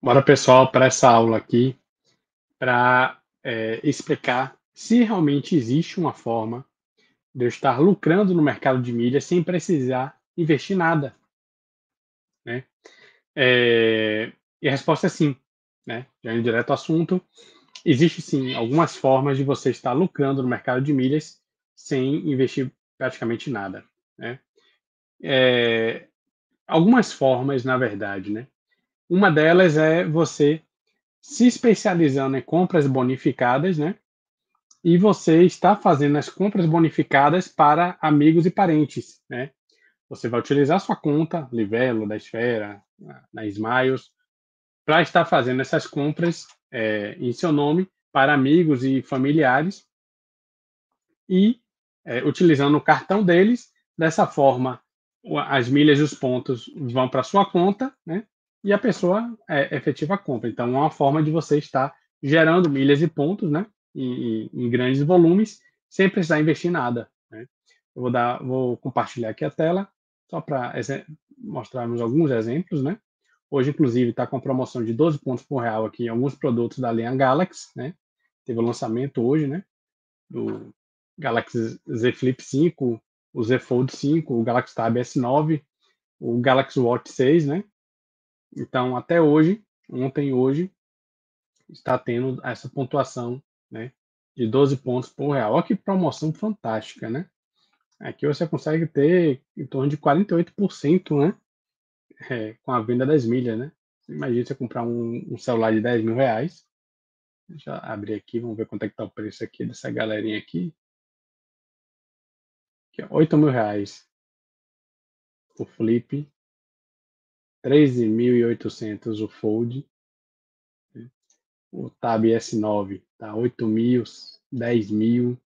Bora, pessoal, para essa aula aqui, para é, explicar se realmente existe uma forma de eu estar lucrando no mercado de milhas sem precisar investir nada. Né? É, e a resposta é sim. Né? Já indo direto ao assunto, existe sim algumas formas de você estar lucrando no mercado de milhas sem investir praticamente nada. Né? É, algumas formas, na verdade, né? Uma delas é você se especializando em compras bonificadas, né? E você está fazendo as compras bonificadas para amigos e parentes, né? Você vai utilizar sua conta, Livelo, da Esfera, na Smiles, para estar fazendo essas compras é, em seu nome para amigos e familiares e é, utilizando o cartão deles. Dessa forma, as milhas e os pontos vão para sua conta, né? E a pessoa é, efetiva a compra. Então, é uma forma de você estar gerando milhas e pontos, né, em, em grandes volumes, sem precisar investir nada. Né? Eu vou dar, vou compartilhar aqui a tela só para mostrarmos alguns exemplos, né? Hoje, inclusive, está com promoção de 12 pontos por real aqui em alguns produtos da linha Galaxy, né? Teve o lançamento hoje, né? Do Galaxy Z Flip 5, o Z Fold 5, o Galaxy Tab S9, o Galaxy Watch 6, né? Então, até hoje, ontem e hoje, está tendo essa pontuação né, de 12 pontos por real. Olha que promoção fantástica, né? Aqui você consegue ter em torno de 48% né, é, com a venda das milhas, né? Imagina você comprar um, um, celular de 10 mil reais. Deixa eu abrir aqui, vamos ver quanto é que está o preço aqui dessa galerinha aqui. aqui ó, 8 mil reais. O Flip 13.800 o Fold. O Tab S9 tá 8.000, 10.000.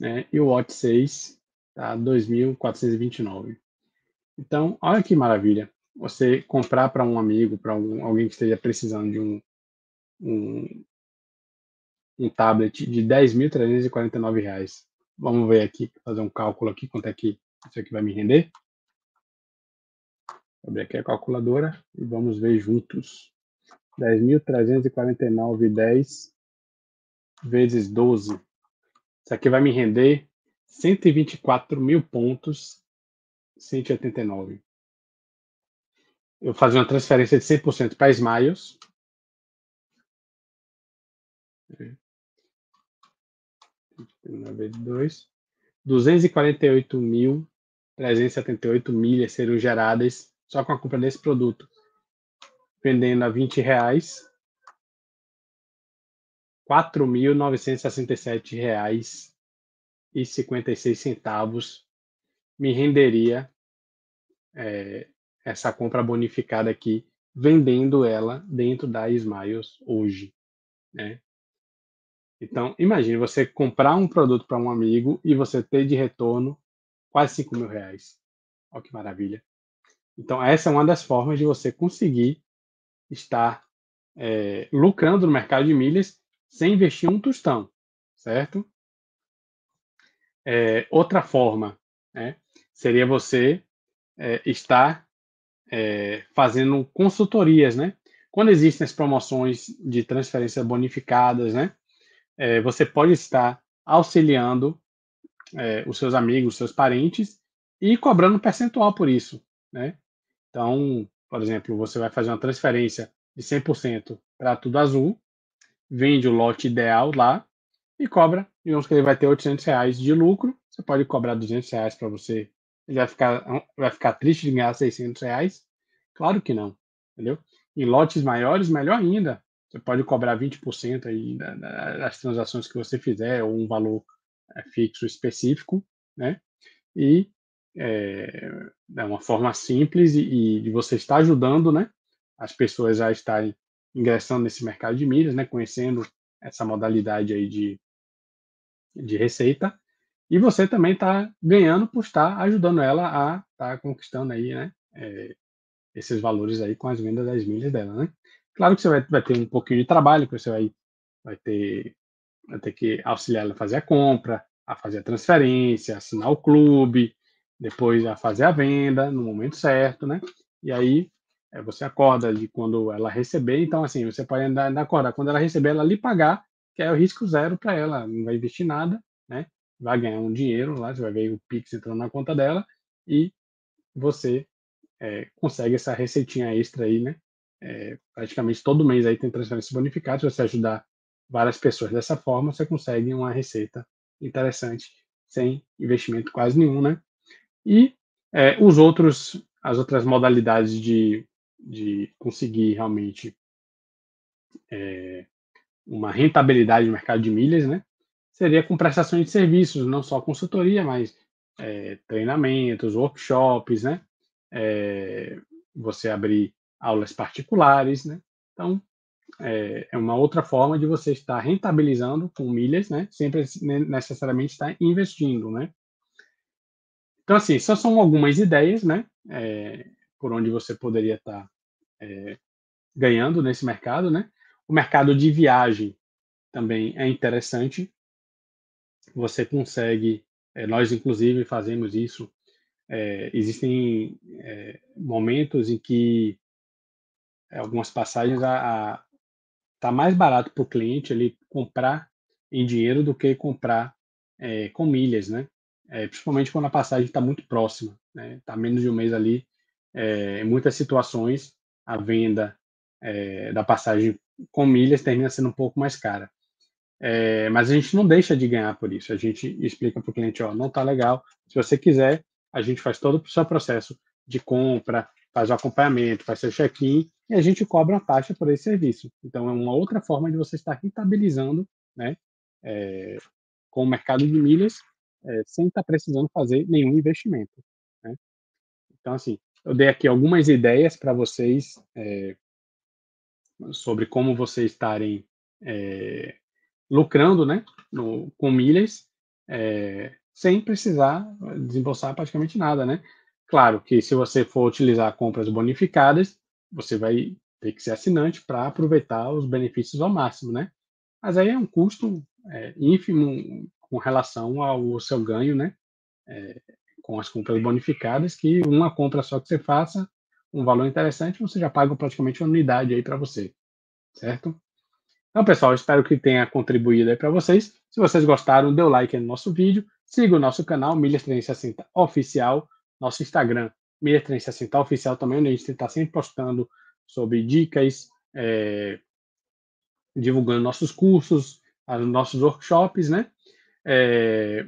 Né? E o Watch 6 tá 2.429. Então, olha que maravilha. Você comprar para um amigo, para alguém que esteja precisando de um, um, um tablet de 10.349 reais. Vamos ver aqui, fazer um cálculo aqui, quanto é que isso aqui vai me render. Abrir aqui a calculadora e vamos ver juntos. 10.349,10 vezes 12. Isso aqui vai me render 124 mil pontos, 189. Eu fazer uma transferência de 100% para Smiles. Vezes 2. 248.378 milhas serão geradas só com a compra desse produto, vendendo a 20 reais, quatro mil novecentos reais e 56 centavos me renderia é, essa compra bonificada aqui, vendendo ela dentro da Smiles hoje, né? Então, imagine você comprar um produto para um amigo e você ter de retorno quase 5 mil reais. Olha que maravilha. Então, essa é uma das formas de você conseguir estar é, lucrando no mercado de milhas sem investir um tostão, certo? É, outra forma né, seria você é, estar é, fazendo consultorias, né? Quando existem as promoções de transferência bonificadas, né? É, você pode estar auxiliando é, os seus amigos, os seus parentes e cobrando um percentual por isso, né? Então, por exemplo, você vai fazer uma transferência de 100% para tudo azul, vende o lote ideal lá e cobra, digamos que ele vai ter 800 reais de lucro, você pode cobrar 200 reais para você, ele vai ficar, vai ficar triste de ganhar 600 reais? Claro que não, entendeu? Em lotes maiores, melhor ainda, você pode cobrar 20% aí das transações que você fizer, ou um valor é, fixo específico, né? E é, é uma forma simples e, de você estar ajudando, né, as pessoas a estarem ingressando nesse mercado de milhas, né, conhecendo essa modalidade aí de, de receita, e você também está ganhando por estar ajudando ela a estar tá conquistando aí, né, é, esses valores aí com as vendas das milhas dela, né. Claro que você vai, vai ter um pouquinho de trabalho, que você vai, vai ter vai ter que auxiliar ela a fazer a compra, a fazer a transferência, assinar o clube, depois a fazer a venda no momento certo, né? E aí é, você acorda de quando ela receber, então assim, você pode andar, andar acordar quando ela receber, ela lhe pagar, que é o risco zero para ela, não vai investir nada, né? Vai ganhar um dinheiro lá, você vai ver o Pix entrando na conta dela e você é, consegue essa receitinha extra aí, né? É, praticamente todo mês aí tem transferência bonificada, se você ajudar várias pessoas dessa forma, você consegue uma receita interessante, sem investimento quase nenhum, né? E é, os outros, as outras modalidades de de conseguir realmente é, uma rentabilidade no mercado de milhas, né? Seria com prestações de serviços, não só consultoria, mas é, treinamentos, workshops, né? É, você abrir aulas particulares, né? Então, é, é, uma outra forma de você estar rentabilizando com milhas, né? Sempre necessariamente estar investindo, né? Então, assim, só são algumas ideias, né? É, por onde você poderia estar é, ganhando nesse mercado, né? O mercado de viagem também é interessante. Você consegue, é, nós inclusive fazemos isso. Existem momentos em que algumas passagens a, a tá mais barato para o cliente ele comprar em dinheiro do que comprar é, com milhas, né? É, principalmente quando a passagem está muito próxima, né? Está menos de um mês ali é, em muitas situações, a venda é, da passagem com milhas termina sendo um pouco mais cara. É, mas a gente não deixa de ganhar por isso. A gente explica para o cliente, ó, não está legal. Se você quiser, a gente faz todo o seu processo de compra, faz o acompanhamento, faz seu check-in e a gente cobra uma taxa por esse serviço. Então é uma outra forma de você estar rentabilizando, né, é, com o mercado de milhas, é, sem estar precisando fazer nenhum investimento. Né? Então assim, eu dei aqui algumas ideias para vocês é, sobre como vocês estarem é, lucrando né, no, com milhas sem precisar desembolsar praticamente nada. Né? Claro que se você for utilizar compras bonificadas, você vai ter que ser assinante para aproveitar os benefícios ao máximo. Né? Mas aí é um custo é, ínfimo com relação ao seu ganho né? É, com as compras bonificadas, que uma compra só que você faça, um valor interessante, você já paga praticamente uma unidade aí para você, certo? Então, pessoal, espero que tenha contribuído aí para vocês. Se vocês gostaram, dê o like no nosso vídeo, siga o nosso canal Milhas 360 Oficial, nosso Instagram Milhas 360 Oficial também, onde a gente está sempre postando sobre dicas, é, divulgando nossos cursos, nossos workshops, né? É,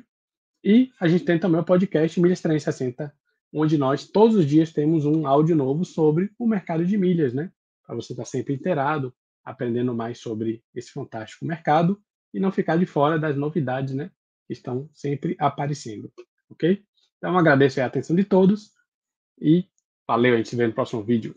e a gente tem também o podcast Milhas 360, onde nós todos os dias temos um áudio novo sobre o mercado de milhas, né? Para você estar sempre inteirado, aprendendo mais sobre esse fantástico mercado e não ficar de fora das novidades, né? Que estão sempre aparecendo, ok? Então agradeço a atenção de todos e valeu, a gente se vê no próximo vídeo.